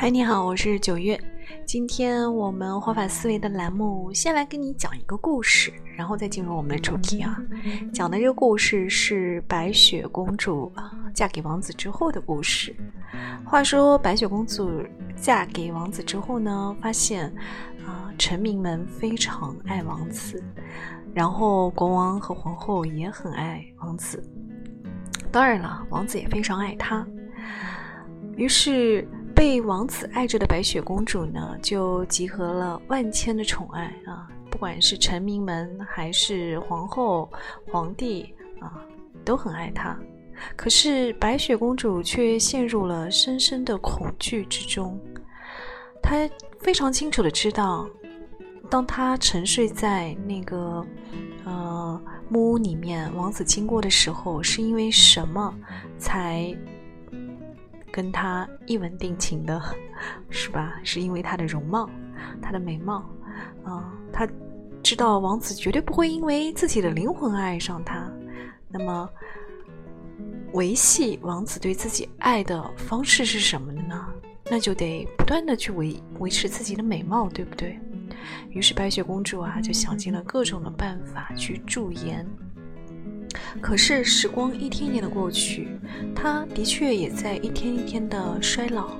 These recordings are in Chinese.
嗨，你好，我是九月。今天我们活法思维的栏目，先来跟你讲一个故事，然后再进入我们的主题啊。讲的这个故事是白雪公主嫁给王子之后的故事。话说，白雪公主嫁给王子之后呢，发现啊，臣民们非常爱王子，然后国王和皇后也很爱王子，当然了，王子也非常爱她。于是。被王子爱着的白雪公主呢，就集合了万千的宠爱啊！不管是臣民们，还是皇后、皇帝啊，都很爱她。可是白雪公主却陷入了深深的恐惧之中。她非常清楚的知道，当她沉睡在那个呃木屋里面，王子经过的时候，是因为什么才？跟他一吻定情的，是吧？是因为他的容貌，他的美貌，啊，他知道王子绝对不会因为自己的灵魂爱上他。那么，维系王子对自己爱的方式是什么呢？那就得不断的去维维持自己的美貌，对不对？于是白雪公主啊，就想尽了各种的办法去驻颜。可是时光一天一天的过去，她的确也在一天一天的衰老，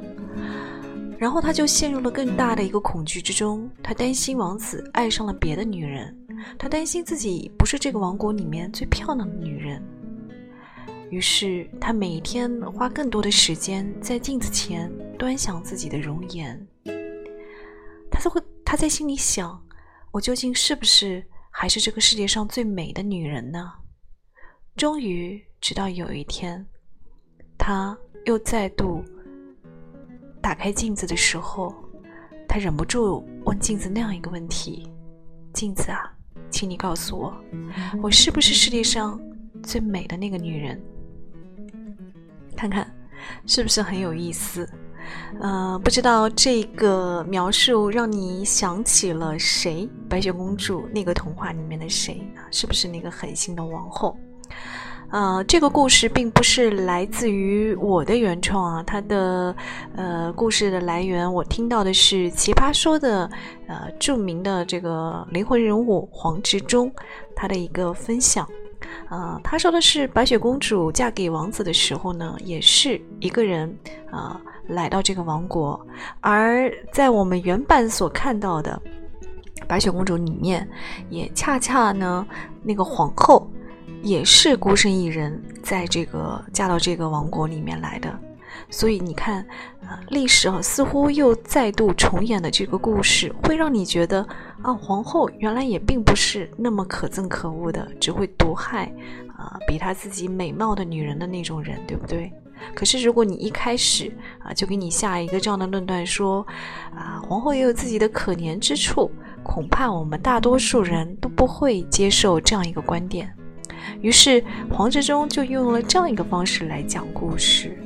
然后她就陷入了更大的一个恐惧之中。她担心王子爱上了别的女人，她担心自己不是这个王国里面最漂亮的女人。于是她每一天花更多的时间在镜子前端详自己的容颜。她就会，她在心里想：我究竟是不是还是这个世界上最美的女人呢？终于，直到有一天，他又再度打开镜子的时候，他忍不住问镜子那样一个问题：“镜子啊，请你告诉我，我是不是世界上最美的那个女人？看看，是不是很有意思？呃，不知道这个描述让你想起了谁？白雪公主那个童话里面的谁啊？是不是那个狠心的王后？”呃，这个故事并不是来自于我的原创啊，它的呃故事的来源我听到的是《奇葩说》的呃著名的这个灵魂人物黄执中他的一个分享，啊，他说的是白雪公主嫁给王子的时候呢，也是一个人啊来到这个王国，而在我们原版所看到的白雪公主里面，也恰恰呢那个皇后。也是孤身一人，在这个嫁到这个王国里面来的，所以你看，啊，历史啊似乎又再度重演的这个故事，会让你觉得啊，皇后原来也并不是那么可憎可恶的，只会毒害啊比她自己美貌的女人的那种人，对不对？可是如果你一开始啊就给你下一个这样的论断，说啊皇后也有自己的可怜之处，恐怕我们大多数人都不会接受这样一个观点。于是黄执中就用了这样一个方式来讲故事，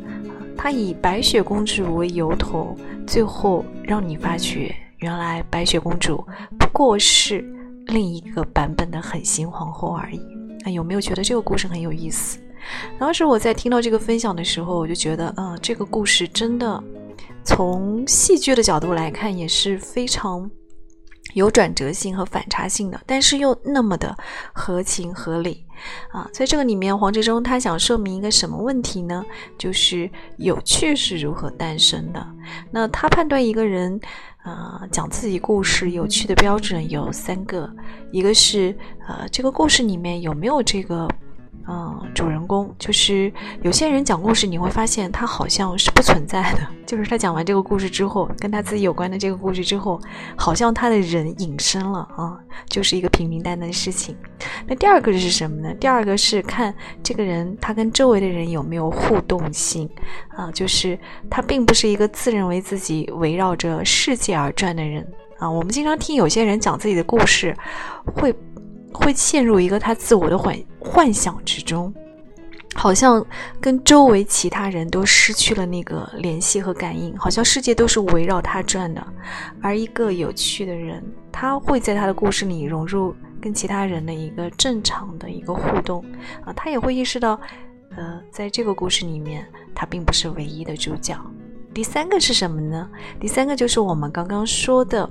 他以白雪公主为由头，最后让你发觉，原来白雪公主不过是另一个版本的狠心皇后而已。那有没有觉得这个故事很有意思？当时我在听到这个分享的时候，我就觉得，嗯，这个故事真的从戏剧的角度来看也是非常。有转折性和反差性的，但是又那么的合情合理啊！在这个里面，黄执中他想说明一个什么问题呢？就是有趣是如何诞生的？那他判断一个人啊讲自己故事有趣的标准有三个，一个是呃这个故事里面有没有这个。嗯，主人公就是有些人讲故事，你会发现他好像是不存在的。就是他讲完这个故事之后，跟他自己有关的这个故事之后，好像他的人隐身了啊，就是一个平平淡淡的事情。那第二个是什么呢？第二个是看这个人他跟周围的人有没有互动性啊，就是他并不是一个自认为自己围绕着世界而转的人啊。我们经常听有些人讲自己的故事，会。会陷入一个他自我的幻幻想之中，好像跟周围其他人都失去了那个联系和感应，好像世界都是围绕他转的。而一个有趣的人，他会在他的故事里融入跟其他人的一个正常的一个互动啊，他也会意识到，呃，在这个故事里面，他并不是唯一的主角。第三个是什么呢？第三个就是我们刚刚说的，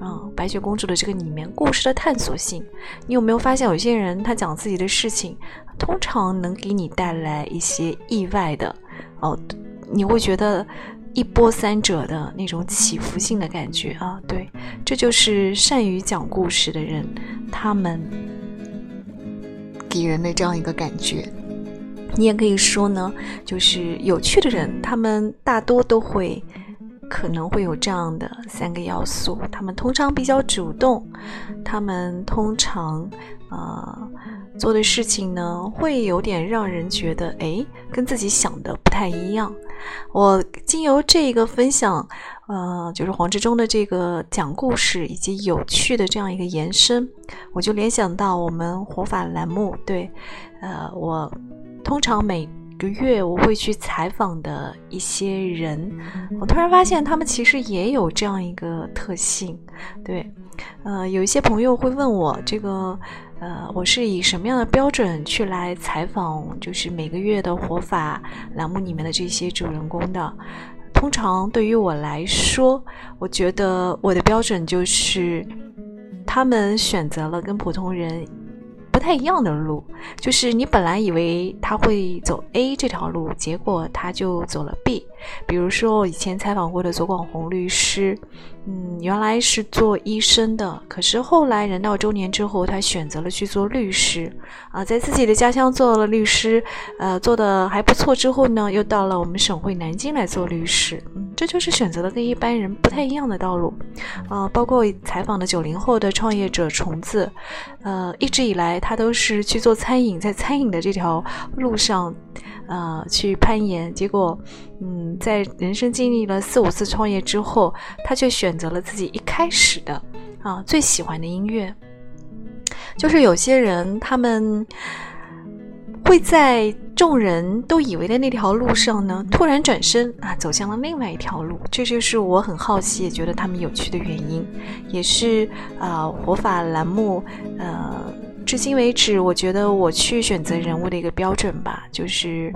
嗯，白雪公主的这个里面故事的探索性。你有没有发现，有些人他讲自己的事情，通常能给你带来一些意外的哦，你会觉得一波三折的那种起伏性的感觉啊。对，这就是善于讲故事的人，他们给人的这样一个感觉。你也可以说呢，就是有趣的人，他们大多都会可能会有这样的三个要素：他们通常比较主动，他们通常呃做的事情呢会有点让人觉得哎跟自己想的不太一样。我经由这个分享，呃，就是黄志忠的这个讲故事以及有趣的这样一个延伸，我就联想到我们活法栏目，对，呃，我。通常每个月我会去采访的一些人，我突然发现他们其实也有这样一个特性。对，呃，有一些朋友会问我，这个，呃，我是以什么样的标准去来采访，就是每个月的活法栏目里面的这些主人公的？通常对于我来说，我觉得我的标准就是，他们选择了跟普通人。不太一样的路，就是你本来以为他会走 A 这条路，结果他就走了 B。比如说，我以前采访过的左广红律师。嗯，原来是做医生的，可是后来人到中年之后，他选择了去做律师啊，在自己的家乡做了律师，呃，做的还不错。之后呢，又到了我们省会南京来做律师。嗯，这就是选择了跟一般人不太一样的道路啊。包括采访的九零后的创业者虫子，呃，一直以来他都是去做餐饮，在餐饮的这条路上。呃，去攀岩，结果，嗯，在人生经历了四五次创业之后，他却选择了自己一开始的啊最喜欢的音乐。就是有些人，他们会在众人都以为的那条路上呢，突然转身啊，走向了另外一条路。这就是我很好奇，也觉得他们有趣的原因，也是啊，活法栏目，呃。至今为止，我觉得我去选择人物的一个标准吧，就是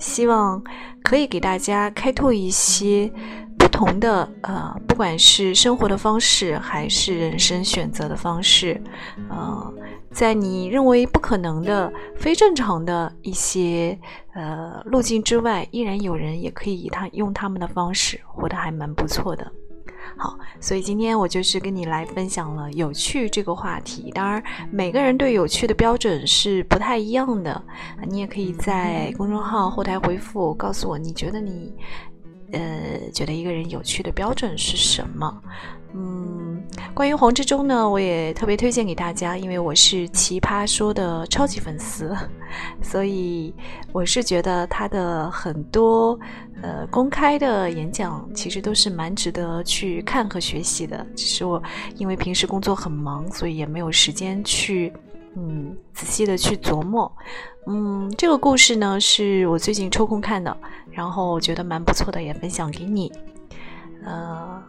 希望可以给大家开拓一些不同的呃，不管是生活的方式，还是人生选择的方式，呃，在你认为不可能的、非正常的一些呃路径之外，依然有人也可以以他用他们的方式活得还蛮不错的。好，所以今天我就是跟你来分享了有趣这个话题。当然，每个人对有趣的标准是不太一样的。你也可以在公众号后台回复，告诉我你觉得你，呃，觉得一个人有趣的标准是什么？嗯，关于黄志忠呢，我也特别推荐给大家，因为我是奇葩说的超级粉丝，所以我是觉得他的很多呃公开的演讲其实都是蛮值得去看和学习的。只是我因为平时工作很忙，所以也没有时间去嗯仔细的去琢磨。嗯，这个故事呢是我最近抽空看的，然后我觉得蛮不错的，也分享给你。呃。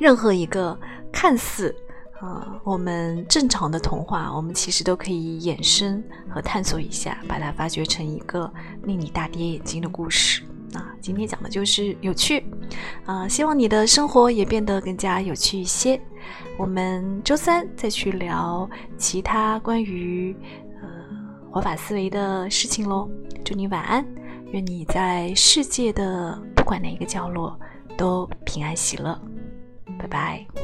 任何一个看似啊我们正常的童话，我们其实都可以衍生和探索一下，把它发掘成一个令你大跌眼镜的故事。啊，今天讲的就是有趣啊，希望你的生活也变得更加有趣一些。我们周三再去聊其他关于呃活法思维的事情喽。祝你晚安，愿你在世界的不管哪一个角落都平安喜乐。拜拜。